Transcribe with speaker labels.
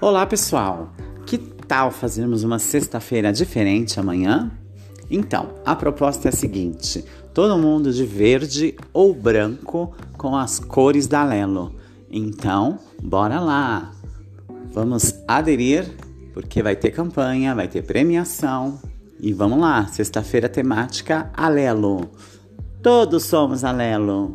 Speaker 1: Olá, pessoal! Que tal fazermos uma sexta-feira diferente amanhã? Então, a proposta é a seguinte: todo mundo de verde ou branco com as cores da Lelo. Então, bora lá! Vamos aderir, porque vai ter campanha, vai ter premiação. E vamos lá, sexta-feira temática Alelo. Todos somos Alelo.